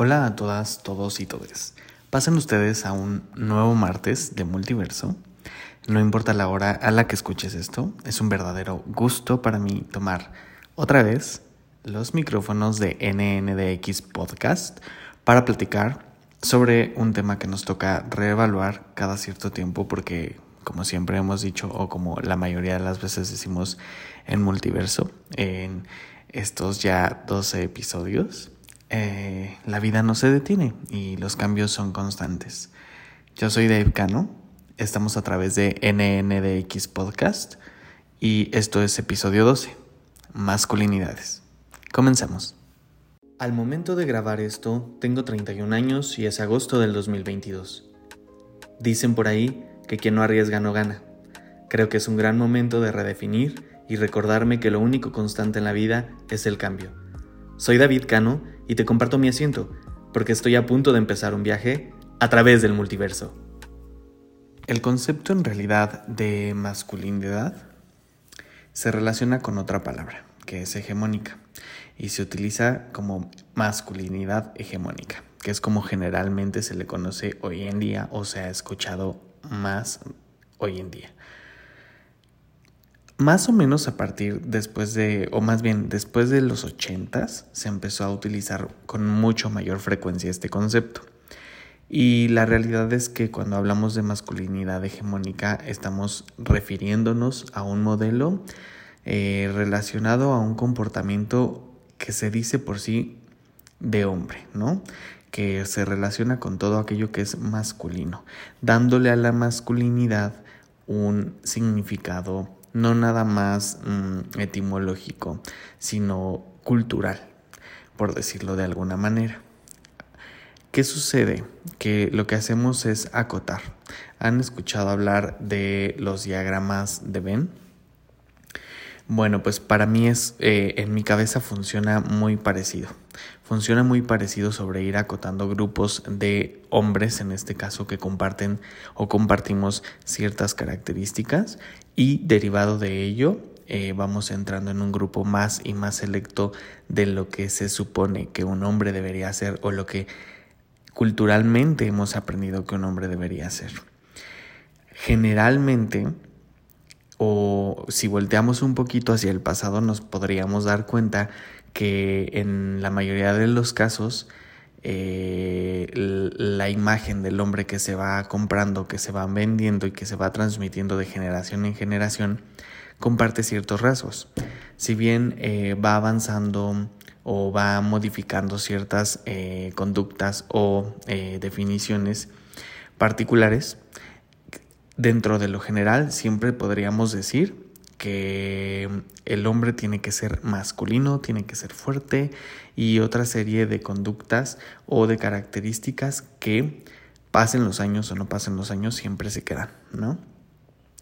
Hola a todas, todos y todes. Pasen ustedes a un nuevo martes de multiverso. No importa la hora a la que escuches esto, es un verdadero gusto para mí tomar otra vez los micrófonos de NNDX Podcast para platicar sobre un tema que nos toca reevaluar cada cierto tiempo porque, como siempre hemos dicho, o como la mayoría de las veces decimos en multiverso, en estos ya 12 episodios, eh, la vida no se detiene y los cambios son constantes. Yo soy Dave Cano, estamos a través de NNDX Podcast y esto es episodio 12, masculinidades. Comenzamos. Al momento de grabar esto, tengo 31 años y es agosto del 2022. Dicen por ahí que quien no arriesga no gana. Creo que es un gran momento de redefinir y recordarme que lo único constante en la vida es el cambio. Soy David Cano y te comparto mi asiento, porque estoy a punto de empezar un viaje a través del multiverso. El concepto en realidad de masculinidad se relaciona con otra palabra, que es hegemónica, y se utiliza como masculinidad hegemónica, que es como generalmente se le conoce hoy en día o se ha escuchado más hoy en día. Más o menos a partir después de, o más bien después de los ochentas, se empezó a utilizar con mucho mayor frecuencia este concepto. Y la realidad es que cuando hablamos de masculinidad hegemónica estamos refiriéndonos a un modelo eh, relacionado a un comportamiento que se dice por sí de hombre, ¿no? Que se relaciona con todo aquello que es masculino, dándole a la masculinidad un significado no nada más mm, etimológico, sino cultural, por decirlo de alguna manera. ¿Qué sucede? Que lo que hacemos es acotar. ¿Han escuchado hablar de los diagramas de Venn? Bueno, pues para mí es, eh, en mi cabeza funciona muy parecido. Funciona muy parecido sobre ir acotando grupos de hombres, en este caso, que comparten o compartimos ciertas características y derivado de ello eh, vamos entrando en un grupo más y más selecto de lo que se supone que un hombre debería hacer o lo que culturalmente hemos aprendido que un hombre debería hacer. Generalmente, o si volteamos un poquito hacia el pasado, nos podríamos dar cuenta que en la mayoría de los casos eh, la imagen del hombre que se va comprando, que se va vendiendo y que se va transmitiendo de generación en generación comparte ciertos rasgos. Si bien eh, va avanzando o va modificando ciertas eh, conductas o definiciones particulares, Dentro de lo general, siempre podríamos decir que el hombre tiene que ser masculino, tiene que ser fuerte y otra serie de conductas o de características que pasen los años o no pasen los años siempre se quedan, ¿no?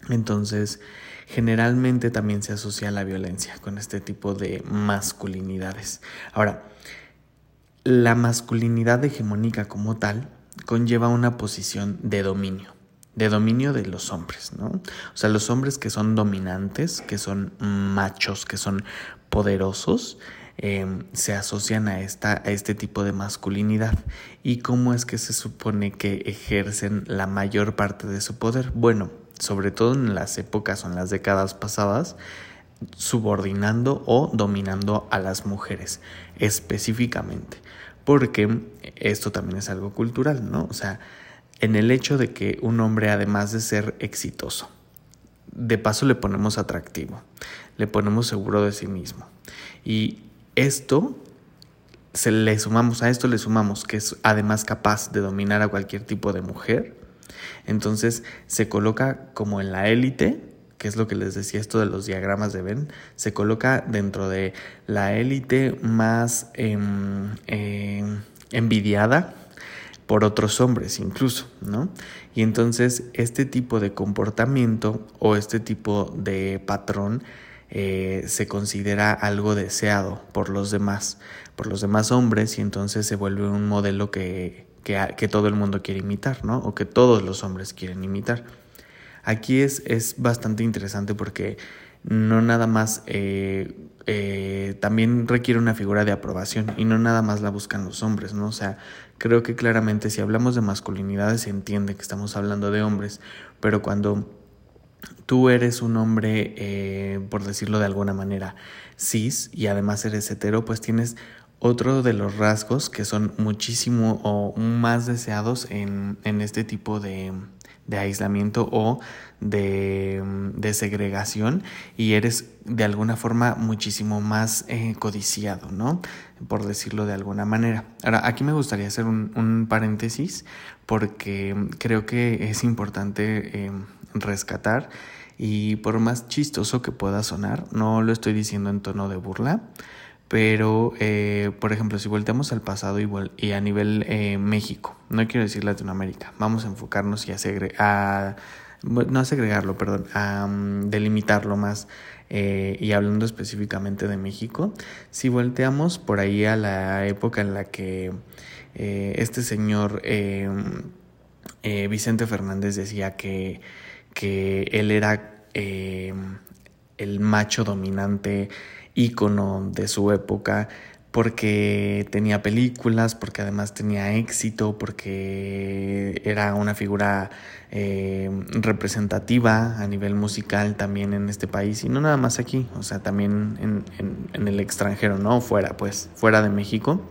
Entonces, generalmente también se asocia la violencia con este tipo de masculinidades. Ahora, la masculinidad hegemónica como tal conlleva una posición de dominio de dominio de los hombres, ¿no? O sea, los hombres que son dominantes, que son machos, que son poderosos, em, se asocian a, esta, a este tipo de masculinidad. ¿Y cómo es que se supone que ejercen la mayor parte de su poder? Bueno, sobre todo en las épocas o en las décadas pasadas, subordinando o dominando a las mujeres específicamente. Porque esto también es algo cultural, ¿no? O sea, en el hecho de que un hombre, además de ser exitoso, de paso le ponemos atractivo, le ponemos seguro de sí mismo. Y esto, se le sumamos a esto, le sumamos que es además capaz de dominar a cualquier tipo de mujer. Entonces se coloca como en la élite, que es lo que les decía esto de los diagramas de Venn, se coloca dentro de la élite más em, em, envidiada por otros hombres incluso, ¿no? Y entonces este tipo de comportamiento o este tipo de patrón eh, se considera algo deseado por los demás, por los demás hombres y entonces se vuelve un modelo que, que, todo el mundo quiere imitar, ¿no? O que todos los hombres quieren imitar. Aquí es, es bastante interesante porque no nada más eh, eh, también requiere una figura de aprobación y no nada más la buscan los hombres, ¿no? O sea, creo que claramente si hablamos de masculinidades se entiende que estamos hablando de hombres, pero cuando tú eres un hombre, eh, por decirlo de alguna manera, cis y además eres hetero, pues tienes otro de los rasgos que son muchísimo o más deseados en, en este tipo de, de aislamiento o de, de, segregación y eres de alguna forma muchísimo más eh, codiciado, ¿no? Por decirlo de alguna manera. Ahora, aquí me gustaría hacer un, un paréntesis porque creo que es importante eh, rescatar y por más chistoso que pueda sonar, no lo estoy diciendo en tono de burla, pero, eh, por ejemplo, si volteamos al pasado y a nivel eh, México, no quiero decir Latinoamérica, vamos a enfocarnos y a, a no a segregarlo, perdón, a mm, delimitarlo más. Eh, y hablando específicamente de México, si volteamos por ahí a la época en la que este señor Vicente Fernández decía que, que él era el macho dominante, ícono de su época porque tenía películas, porque además tenía éxito, porque era una figura eh, representativa a nivel musical también en este país y no nada más aquí, o sea, también en, en, el extranjero, ¿no? Fuera, pues, fuera de México.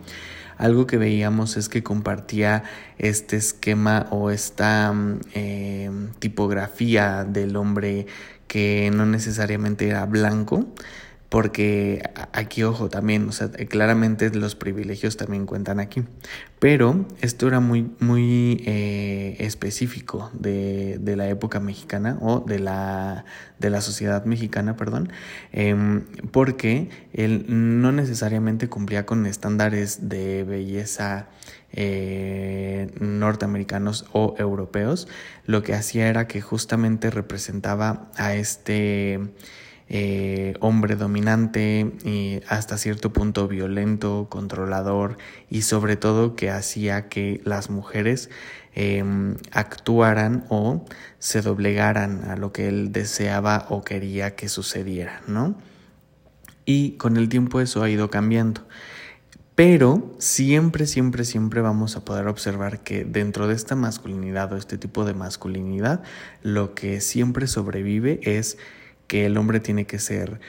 Algo que veíamos es que compartía este esquema o esta eh, tipografía del hombre que no necesariamente era blanco, porque aquí, ojo, también, o sea, claramente los privilegios también cuentan aquí, pero esto era muy, muy eh, específico de, de, la época mexicana o de la, de la sociedad mexicana, perdón, eh, porque él no necesariamente cumplía con estándares de belleza eh, norteamericanos o europeos, lo que hacía era que justamente representaba a este eh, hombre dominante hasta cierto punto violento, controlador y sobre todo que hacía que las mujeres em, actuaran o se doblegaran a lo que él deseaba o quería que sucediera, ¿no? Y con el tiempo eso ha ido cambiando. Pero siempre, siempre, siempre vamos a poder observar que dentro de esta masculinidad o este tipo de masculinidad, lo que siempre sobrevive es que el hombre tiene que ser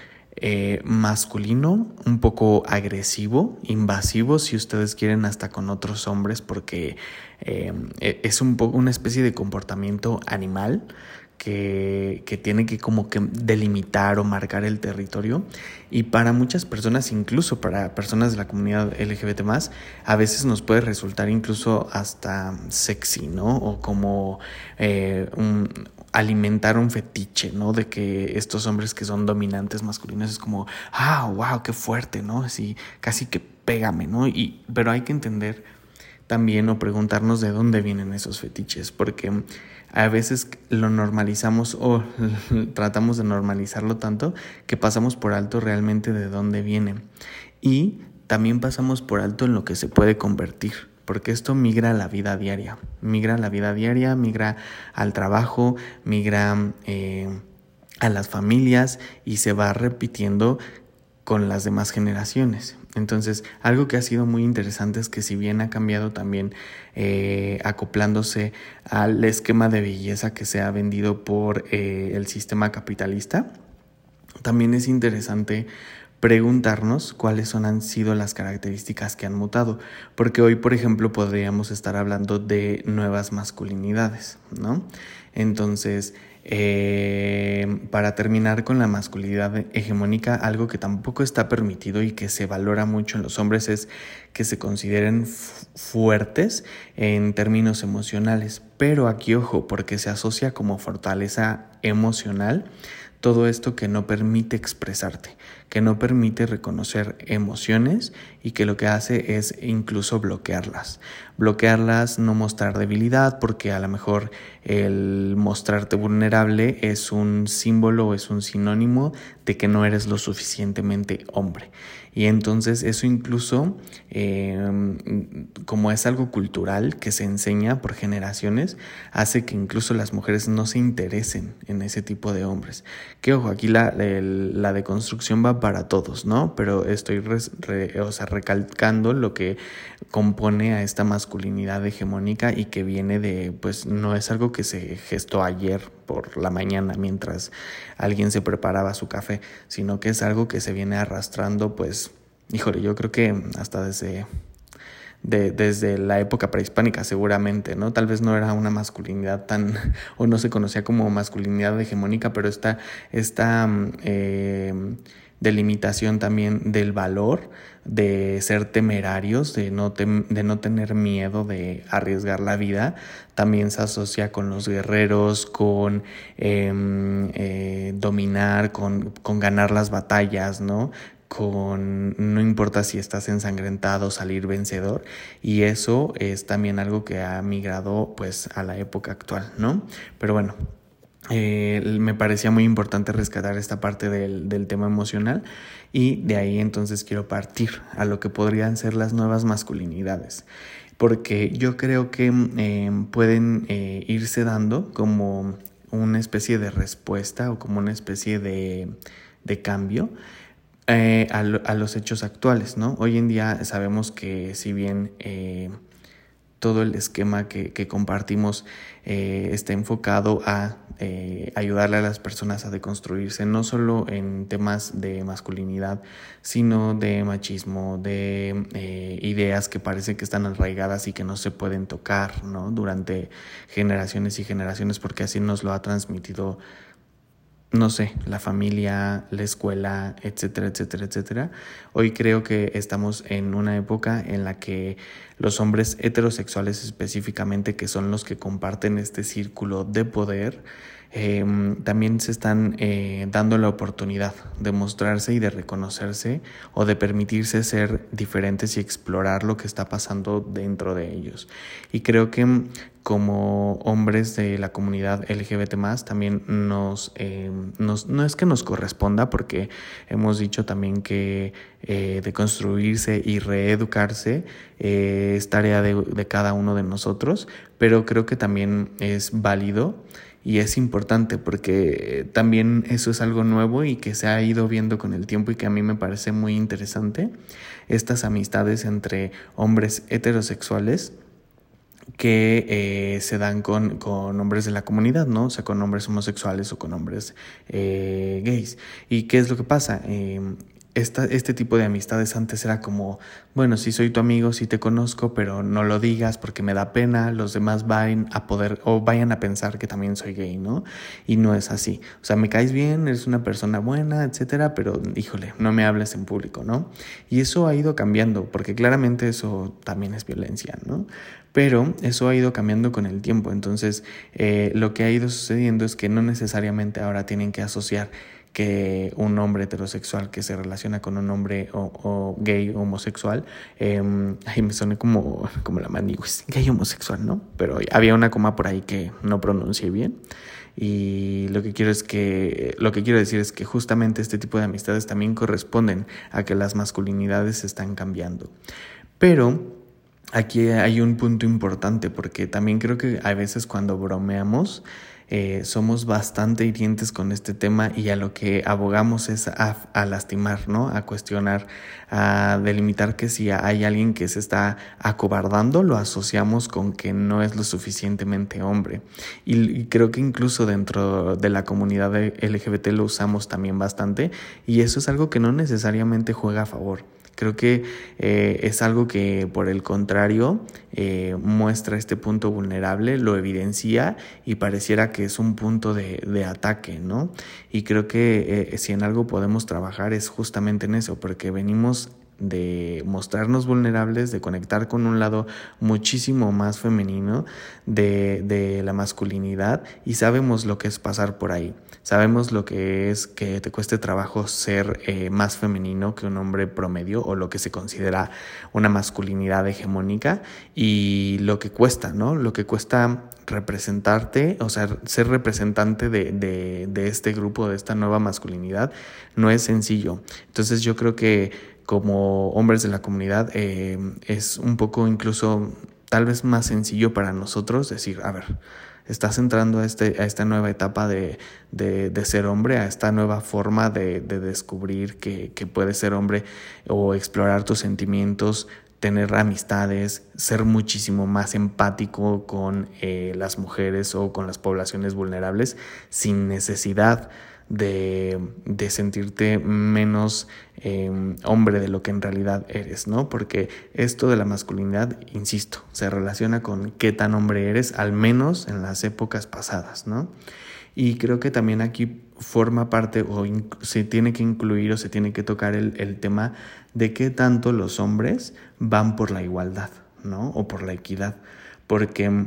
eh, masculino, un poco agresivo, invasivo, si ustedes quieren, hasta con otros hombres, porque eh, e-, es un poco una especie de comportamiento animal que, que, tiene que como que delimitar o marcar el territorio. Y para muchas personas, incluso para personas de la comunidad LGBT a veces nos puede resultar incluso hasta sexy, ¿no? O como eh, un, alimentar un fetiche, ¿no? De que estos hombres que son dominantes masculinos es como, ah, wow, qué fuerte, ¿no? Así, casi que pégame, ¿no? Y, pero hay que entender también o preguntarnos de dónde vienen esos fetiches, porque a veces lo normalizamos o tratamos de normalizarlo tanto que pasamos por alto realmente de dónde viene. Y también pasamos por alto en lo que se puede convertir porque esto migra a la vida diaria, migra a la vida diaria, migra al trabajo, migra eh, a las familias y se va repitiendo con las demás generaciones. Entonces, algo que ha sido muy interesante es que si bien ha cambiado también eh, acoplándose al esquema de belleza que se ha vendido por eh, el sistema capitalista, también es interesante preguntarnos cuáles son, han sido las características que han mutado, porque hoy, por ejemplo, podríamos estar hablando de nuevas masculinidades, ¿no? Entonces, eh, para terminar con la masculinidad hegemónica, algo que tampoco está permitido y que se valora mucho en los hombres es que se consideren fuertes en términos emocionales, pero aquí ojo, porque se asocia como fortaleza emocional todo esto que no permite expresarte, que no permite reconocer emociones y que lo que hace es incluso bloquearlas. Bloquearlas, no mostrar debilidad, porque a lo mejor el mostrarte vulnerable es un símbolo, es un sinónimo de que no eres lo suficientemente hombre. Y entonces eso incluso, em, como es algo cultural que se enseña por generaciones, hace que incluso las mujeres no se interesen en ese tipo de hombres. Que ojo, aquí la, la deconstrucción va para todos, ¿no? Pero estoy o sea, recalcando lo que compone a esta masculinidad hegemónica y que viene de, pues no es algo que se gestó ayer por la mañana mientras alguien se preparaba su café, sino que es algo que se viene arrastrando, pues, híjole, yo creo que hasta desde de, desde la época prehispánica seguramente, ¿no? Tal vez no era una masculinidad tan, o no se conocía como masculinidad hegemónica, pero esta, esta eh, delimitación también del valor de ser temerarios, de no, de no tener miedo de arriesgar la vida, también se asocia con los guerreros, con em, eh, dominar, con, con ganar las batallas, ¿no? con no importa si estás ensangrentado, salir vencedor y eso es también algo que ha migrado pues a la época actual, ¿no? Pero bueno, eh, me parecía muy importante rescatar esta parte del, del, tema emocional y de ahí entonces quiero partir a lo que podrían ser las nuevas masculinidades porque yo creo que em, pueden eh, irse dando como una especie de respuesta o como una especie de, de cambio eh, a, a, los hechos actuales, ¿no? Hoy en día sabemos que si bien todo el esquema que, compartimos está enfocado a eh, ayudarle a las personas a deconstruirse, no solo en temas de masculinidad, sino de machismo, de eh, ideas que parece que están arraigadas y que no se pueden tocar ¿no? durante generaciones y generaciones, porque así nos lo ha transmitido no sé, la familia, la escuela, etcétera, etcétera, etcétera. Hoy creo que estamos en una época en la que los hombres heterosexuales específicamente, que son los que comparten este círculo de poder, Em, también se están eh, dando la oportunidad de mostrarse y de reconocerse o de permitirse ser diferentes y explorar lo que está pasando dentro de ellos. Y creo que mm, como hombres de la comunidad LGBT también nos, nos, no es que nos corresponda porque hemos dicho también que eh, de construirse y reeducarse eh, es tarea de, de cada uno de nosotros, pero creo que también es válido y es importante porque también eso es algo nuevo y que se ha ido viendo con el tiempo y que a mí me parece muy interesante, estas amistades entre hombres heterosexuales que eh, se dan con, con, hombres de la comunidad, ¿no? O sea, con hombres homosexuales o con hombres eh, gays. ¿Y qué es lo que pasa? Eh, este tipo de amistades antes era como, bueno, si soy tu amigo, si te conozco, pero no lo digas porque me da pena, los demás vayan a poder o vayan a pensar que también soy gay, ¿no? Y no es así. O sea, me caes bien, eres una persona buena, etcétera, pero híjole, no me hables en público, ¿no? Y eso ha ido cambiando, porque claramente eso también es violencia, ¿no? Pero eso ha ido cambiando con el tiempo. Entonces, eh, lo que ha ido sucediendo es que no necesariamente ahora tienen que asociar que un hombre heterosexual que se relaciona con un hombre o, o gay homosexual, eh, ay, me suena como, como la maniguis, gay homosexual, ¿no? Pero había una coma por ahí que no pronuncié bien. Y lo que quiero es que, lo que quiero decir es que justamente este tipo de amistades también corresponden a que las masculinidades están cambiando. Pero aquí hay un punto importante porque también creo que a veces cuando bromeamos, eh, somos bastante hirientes con este tema y a lo que abogamos es a, lastimar, ¿no? A cuestionar, a delimitar que si hay alguien que se está acobardando, lo asociamos con que no es lo suficientemente hombre. Y, y creo que incluso dentro de la comunidad LGBT lo usamos también bastante y eso es algo que no necesariamente juega a favor. Creo que eh, es algo que por el contrario eh, muestra este punto vulnerable, lo evidencia y pareciera que es un punto de, de ataque, ¿no? Y creo que eh, si en algo podemos trabajar es justamente en eso, porque venimos de mostrarnos vulnerables, de conectar con un lado muchísimo más femenino de, de, la masculinidad y sabemos lo que es pasar por ahí. Sabemos lo que es que te cueste trabajo ser eh, más femenino que un hombre promedio o lo que se considera una masculinidad hegemónica y lo que cuesta, ¿no? Lo que cuesta representarte, o sea, ser representante de, de, de este grupo, de esta nueva masculinidad, no es sencillo. Entonces yo creo que como hombres de la comunidad eh, es un poco incluso tal vez más sencillo para nosotros decir, a ver, estás entrando a, este, a esta nueva etapa de, de, ser hombre, a esta nueva forma de, de descubrir que, que puedes ser hombre o explorar tus sentimientos, tener amistades, ser muchísimo más empático con eh, las mujeres o con las poblaciones vulnerables sin necesidad de, de sentirte menos em, hombre de lo que en realidad eres, ¿no? Porque esto de la masculinidad, insisto, se relaciona con qué tan hombre eres, al menos en las épocas pasadas, ¿no? Y creo que también aquí forma parte o se tiene que incluir o se tiene que tocar el, el tema de qué tanto los hombres van por la igualdad, ¿no? O por la equidad. Porque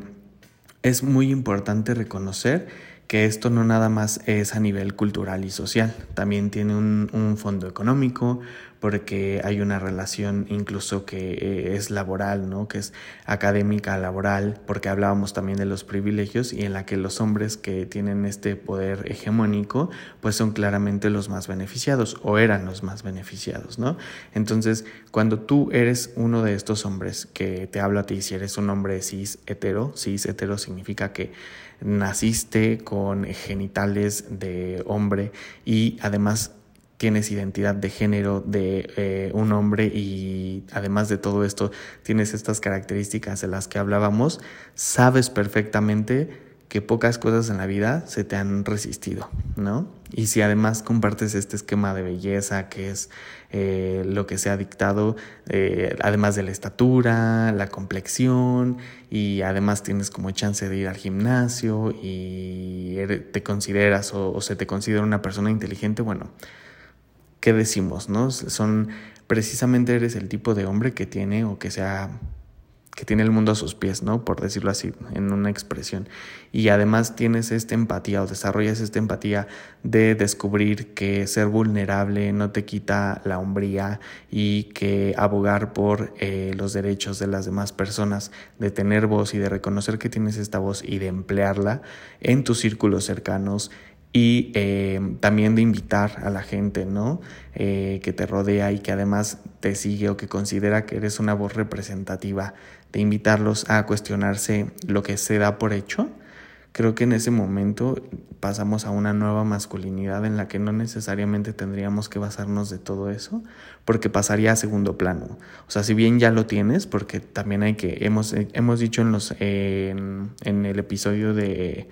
es muy importante reconocer que esto no nada más es a nivel cultural y social, también tiene un, un fondo económico, porque hay una relación incluso que eh, es laboral, ¿no? que es académica, laboral, porque hablábamos también de los privilegios y en la que los hombres que tienen este poder hegemónico, pues son claramente los más beneficiados o eran los más beneficiados, ¿no? Entonces, cuando tú eres uno de estos hombres que te hablo a ti, si eres un hombre cis hetero, cis hetero significa que naciste con genitales de hombre y además tienes identidad de género de eh, un hombre y además de todo esto tienes estas características de las que hablábamos, sabes perfectamente que pocas cosas en la vida se te han resistido, ¿no? Y si además compartes este esquema de belleza que es eh, lo que se ha dictado, eh, además de la estatura, la complexión, y además tienes como chance de ir al gimnasio y te consideras o se te considera una persona inteligente, bueno, ¿qué decimos? ¿No? Son precisamente eres el tipo de hombre que tiene o que sea que tiene el mundo a sus pies, ¿no? Por decirlo así, en una expresión. Y además tienes esta empatía o desarrollas esta empatía de descubrir que ser vulnerable no te quita la hombría y que abogar por eh, los derechos de las demás personas, de tener voz y de reconocer que tienes esta voz y de emplearla en tus círculos cercanos, y eh, también de invitar a la gente, ¿no? Eh, que te rodea y que además te sigue o que considera que eres una voz representativa, de invitarlos a cuestionarse lo que se da por hecho. Creo que en ese momento pasamos a una nueva masculinidad en la que no necesariamente tendríamos que basarnos de todo eso, porque pasaría a segundo plano. O sea, si bien ya lo tienes, porque también hay que, hemos, hemos dicho en, los, en el episodio de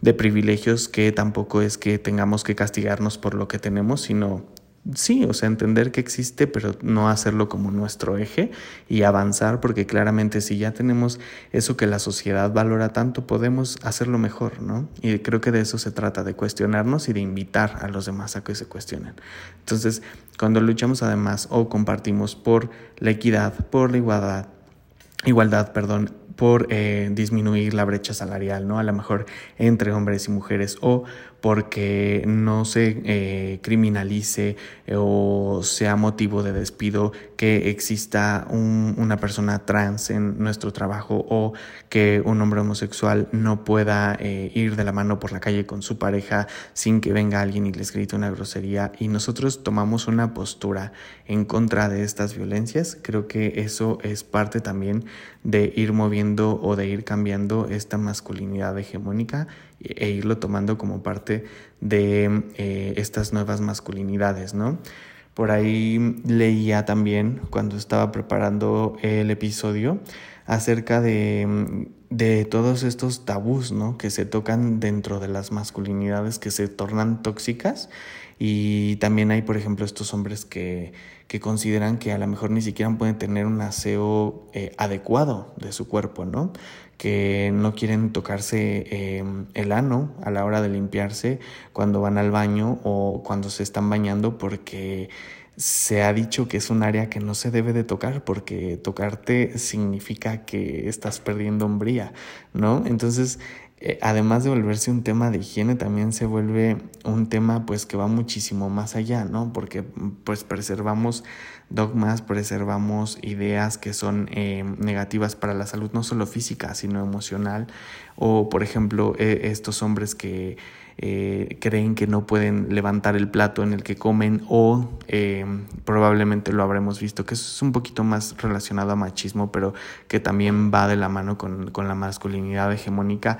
de privilegios que tampoco es que tengamos que castigarnos por lo que tenemos, sino sí, o sea, entender que existe, pero no hacerlo como nuestro eje y avanzar, porque claramente si ya tenemos eso que la sociedad valora tanto, podemos hacerlo mejor, ¿no? Y creo que de eso se trata, de cuestionarnos y de invitar a los demás a que se cuestionen. Entonces, cuando luchamos además o compartimos por la equidad, por la igualdad, igualdad, perdón, por eh, disminuir la brecha salarial, ¿no? A lo mejor entre hombres y mujeres o porque no se eh, criminalice o sea motivo de despido que exista una persona trans en nuestro trabajo o que un hombre homosexual no pueda eh, ir de la mano por la calle con su pareja sin que venga alguien y les grite una grosería. Y nosotros tomamos una postura en contra de estas violencias, creo que eso es parte también de ir moviendo o de ir cambiando esta masculinidad hegemónica e irlo tomando como parte de eh, estas nuevas masculinidades, ¿no? Por ahí leía también cuando estaba preparando el episodio acerca de, de todos estos tabús, ¿no? Que se tocan dentro de las masculinidades que se tornan tóxicas y también hay, por ejemplo, estos hombres que, que consideran que a lo mejor ni siquiera pueden tener un aseo eh, adecuado de su cuerpo, ¿no? Que no quieren tocarse em, el ano a la hora de limpiarse cuando van al baño o cuando se están bañando porque se ha dicho que es un área que no se debe de tocar porque tocarte significa que estás perdiendo hombría, ¿no? Entonces, eh, además de volverse un tema de higiene, también se vuelve un tema pues que va muchísimo más allá, ¿no? Porque pues preservamos dogmas, preservamos ideas que son eh, negativas para la salud, no solo física, sino emocional, o por ejemplo eh, estos hombres que eh, creen que no pueden levantar el plato en el que comen o eh, probablemente lo habremos visto, que es un poquito más relacionado a machismo, pero que también va de la mano con, con la masculinidad hegemónica,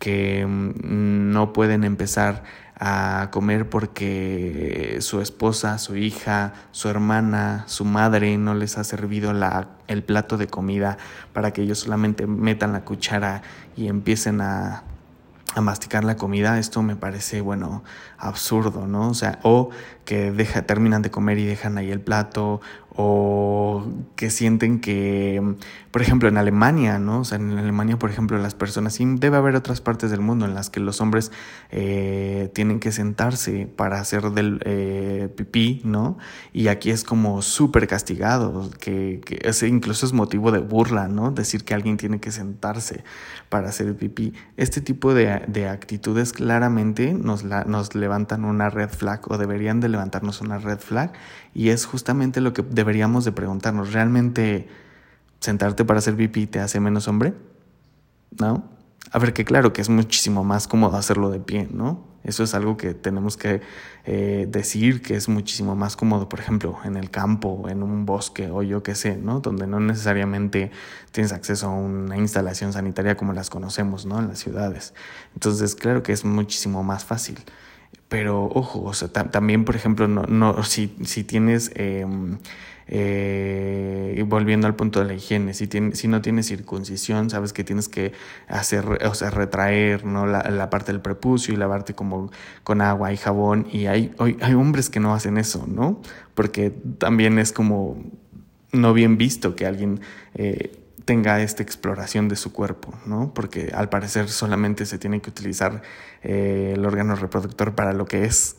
que mm, no pueden empezar a comer porque su esposa, su hija, su hermana, su madre no les ha servido la, el plato de comida para que ellos solamente metan la cuchara y empiecen a a masticar la comida, esto me parece, bueno, absurdo, ¿no? O sea, o que deja, terminan de comer y dejan ahí el plato, o que sienten que, por ejemplo, en Alemania, ¿no? O sea, en Alemania, por ejemplo, las personas, debe haber otras partes del mundo en las que los hombres eh, tienen que sentarse para hacer del eh, pipí, ¿no? Y aquí es como súper castigado, que, que incluso es motivo de burla, ¿no? Decir que alguien tiene que sentarse para hacer el pipí. Este tipo de, de actitudes claramente nos, la, nos levantan una red flag o deberían de levantarnos una red flag y es justamente lo que deberíamos de preguntarnos. ¿Realmente sentarte para hacer pipí te hace menos hombre? ¿No? A ver, que claro que es muchísimo más cómodo hacerlo de pie, ¿no? Eso es algo que tenemos que eh, decir que es muchísimo más cómodo, por ejemplo, en el campo, en un bosque o yo qué sé, ¿no? Donde no necesariamente tienes acceso a una instalación sanitaria como las conocemos, ¿no? En las ciudades. Entonces, claro que es muchísimo más fácil. Pero ojo, o sea, también, por ejemplo, no, no, si, si tienes, eh, eh, volviendo al punto de la higiene, si, tiene, si no tienes circuncisión, sabes que tienes que hacer, o sea, retraer ¿no? la, la parte del prepucio y lavarte como con agua y jabón. Y hay, hay hombres que no hacen eso, ¿no? Porque también es como no bien visto que alguien... Eh, tenga esta exploración de su cuerpo, ¿no? Porque al parecer solamente se tiene que utilizar eh, el órgano reproductor para lo que es,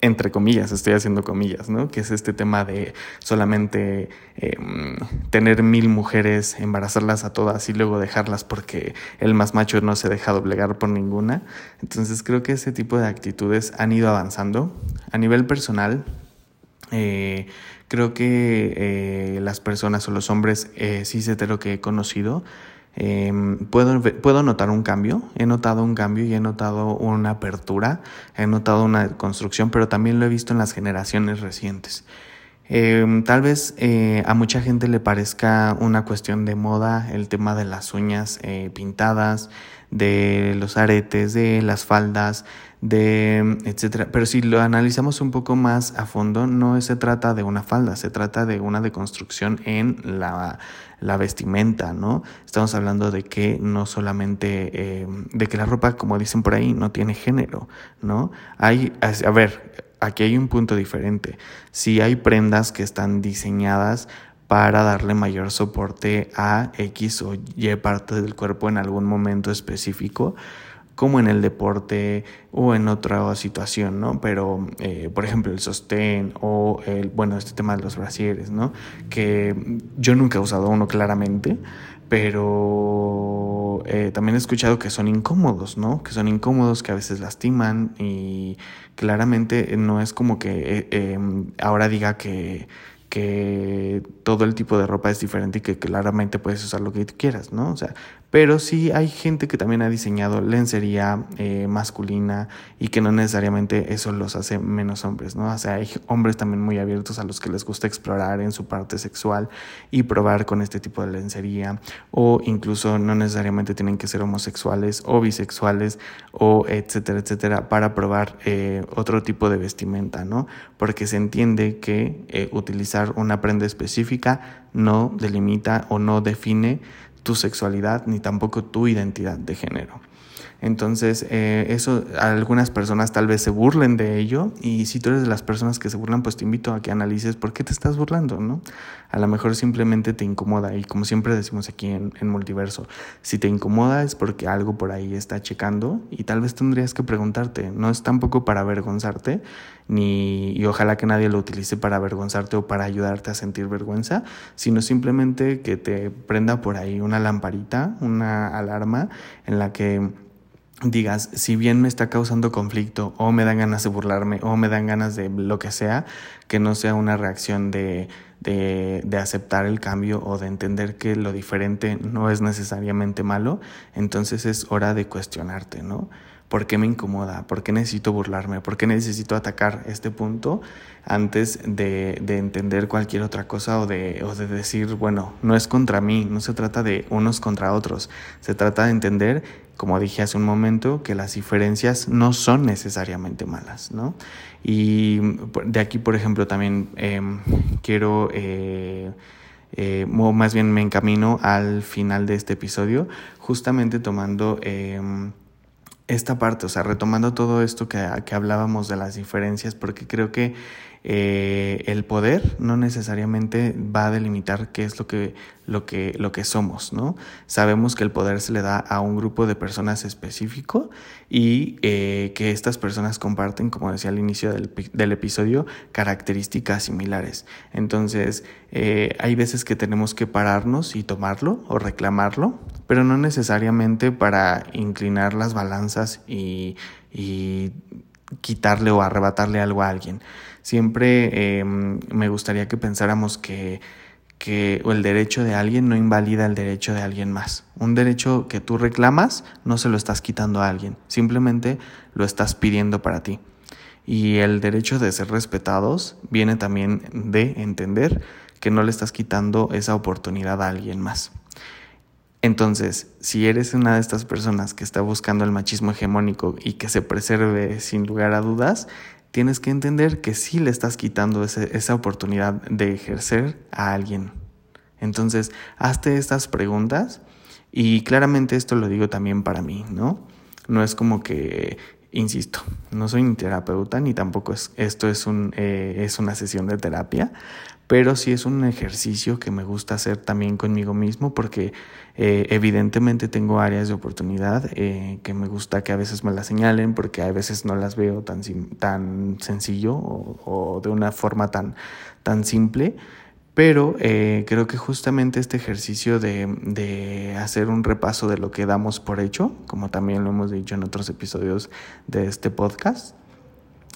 entre comillas, estoy haciendo comillas, ¿no? Que es este tema de solamente eh, tener mil mujeres, embarazarlas a todas y luego dejarlas porque el más macho no se deja doblegar por ninguna. Entonces creo que ese tipo de actitudes han ido avanzando. A nivel personal, eh, creo que eh, las personas o los hombres eh, cis hetero que he conocido, eh, puedo, puedo notar un cambio, he notado un cambio y he notado una apertura, he notado una construcción, pero también lo he visto en las generaciones recientes. Eh, tal vez eh, a mucha gente le parezca una cuestión de moda el tema de las uñas eh, pintadas, de los aretes, de las faldas, de etcétera. Pero si lo analizamos un poco más a fondo, no se trata de una falda, se trata de una deconstrucción en la, la vestimenta, ¿no? Estamos hablando de que no solamente, eh, de que la ropa, como dicen por ahí, no tiene género, ¿no? Hay, a ver, aquí hay un punto diferente. Si hay prendas que están diseñadas para darle mayor soporte a X o Y parte del cuerpo en algún momento específico, como en el deporte o en otra situación, ¿no? Pero, eh, por ejemplo, el sostén o el, bueno, este tema de los brasieres, ¿no? Que yo nunca he usado uno claramente, pero eh, también he escuchado que son incómodos, ¿no? Que son incómodos, que a veces lastiman y claramente no es como que eh, eh, ahora diga que que todo el tipo de ropa es diferente y que claramente puedes usar lo que quieras, ¿no? O sea, pero sí hay gente que también ha diseñado lencería eh, masculina y que no necesariamente eso los hace menos hombres, ¿no? O sea, hay hombres también muy abiertos a los que les gusta explorar en su parte sexual y probar con este tipo de lencería o incluso no necesariamente tienen que ser homosexuales o bisexuales o etcétera, etcétera, para probar eh, otro tipo de vestimenta, ¿no? Porque se entiende que eh, utilizar una prenda específica no delimita o no define tu sexualidad ni tampoco tu identidad de género. Entonces, eh, eso, algunas personas tal vez se burlen de ello y si tú eres de las personas que se burlan, pues te invito a que analices por qué te estás burlando, ¿no? A lo mejor simplemente te incomoda y como siempre decimos aquí en, en Multiverso, si te incomoda es porque algo por ahí está checando y tal vez tendrías que preguntarte, no es tampoco para avergonzarte, ni, y ojalá que nadie lo utilice para avergonzarte o para ayudarte a sentir vergüenza, sino simplemente que te prenda por ahí una lamparita, una alarma en la que digas, si bien me está causando conflicto o me dan ganas de burlarme o me dan ganas de lo que sea, que no sea una reacción de, de, de, aceptar el cambio o de entender que lo diferente no es necesariamente malo, entonces es hora de cuestionarte, ¿no? ¿Por qué me incomoda? ¿Por qué necesito burlarme? ¿Por qué necesito atacar este punto antes de, de entender cualquier otra cosa o de, o de decir, bueno, no es contra mí, no se trata de unos contra otros, se trata de entender como dije hace un momento, que las diferencias no son necesariamente malas, ¿no? Y de aquí, por ejemplo, también eh, quiero, eh, eh, o más bien me encamino al final de este episodio, justamente tomando esta parte, o sea, retomando todo esto que, que hablábamos de las diferencias, porque creo que eh, el poder no necesariamente va a delimitar qué es lo que, lo, que, lo que somos, ¿no? Sabemos que el poder se le da a un grupo de personas específico y eh, que estas personas comparten, como decía al inicio del, del episodio, características similares. Entonces, eh, hay veces que tenemos que pararnos y tomarlo o reclamarlo, pero no necesariamente para inclinar las balanzas y, y quitarle o arrebatarle algo a alguien. Siempre em, me gustaría que pensáramos que, que el derecho de alguien no invalida el derecho de alguien más. Un derecho que tú reclamas no se lo estás quitando a alguien, simplemente lo estás pidiendo para ti. Y el derecho de ser respetados viene también de entender que no le estás quitando esa oportunidad a alguien más. Entonces, si eres una de estas personas que está buscando el machismo hegemónico y que se preserve sin lugar a dudas, tienes que entender que sí le estás quitando esa oportunidad de ejercer a alguien. Entonces, hazte estas preguntas y claramente esto lo digo también para mí, ¿no? No es como que, insisto, no soy ni terapeuta ni tampoco es, esto es, un, eh, es una sesión de terapia, pero sí es un ejercicio que me gusta hacer también conmigo mismo porque eh, evidentemente tengo áreas de oportunidad eh, que me gusta que a veces me las señalen porque a veces no las veo tan, tan sencillo o, de una forma tan, tan simple. Pero eh, creo que justamente este ejercicio de, de, hacer un repaso de lo que damos por hecho, como también lo hemos dicho en otros episodios de este podcast,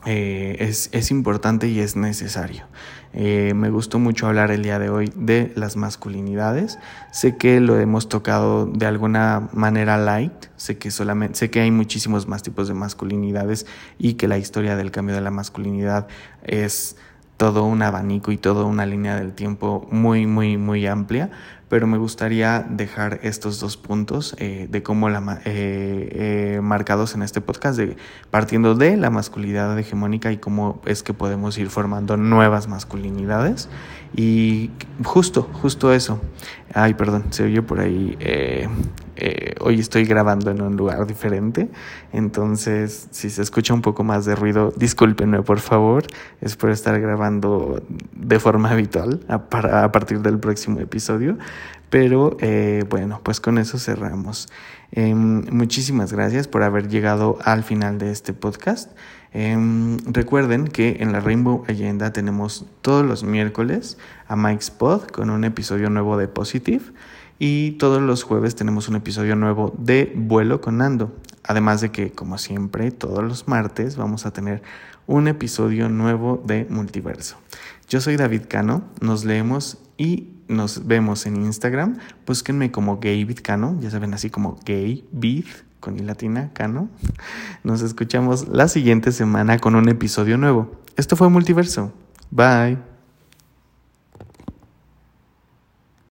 eh, es, es, importante y es necesario. Eh, me gustó mucho hablar el día de hoy de las masculinidades. Sé que lo hemos tocado de alguna manera light. Sé que solamente, sé que hay muchísimos más tipos de masculinidades y que la historia del cambio de la masculinidad es todo un abanico y toda una línea del tiempo muy, muy, muy amplia pero me gustaría dejar estos dos puntos eh, de cómo la, eh, eh, marcados en este podcast, de, partiendo de la masculinidad hegemónica y cómo es que podemos ir formando nuevas masculinidades. Y justo, justo eso. Ay, perdón, se oye por ahí. Hoy estoy grabando en un lugar diferente, entonces si se escucha un poco más de ruido, discúlpenme por favor. Espero estar grabando de forma habitual a, partir del próximo episodio. Pero eh, bueno, pues con eso cerramos. Eh, muchísimas gracias por haber llegado al final de este podcast. Eh, recuerden que en la Rainbow Agenda tenemos todos los miércoles a Mike's Pod con un episodio nuevo de Positive y todos los jueves tenemos un episodio nuevo de Vuelo con Nando. Además de que, como siempre, todos los martes vamos a tener un episodio nuevo de Multiverso. Yo soy David Cano, nos leemos y nos vemos en Instagram. Búsquenme como GayBitCano, ya saben, así como GayBit con i latina, Cano. Nos escuchamos la siguiente semana con un episodio nuevo. Esto fue Multiverso. Bye.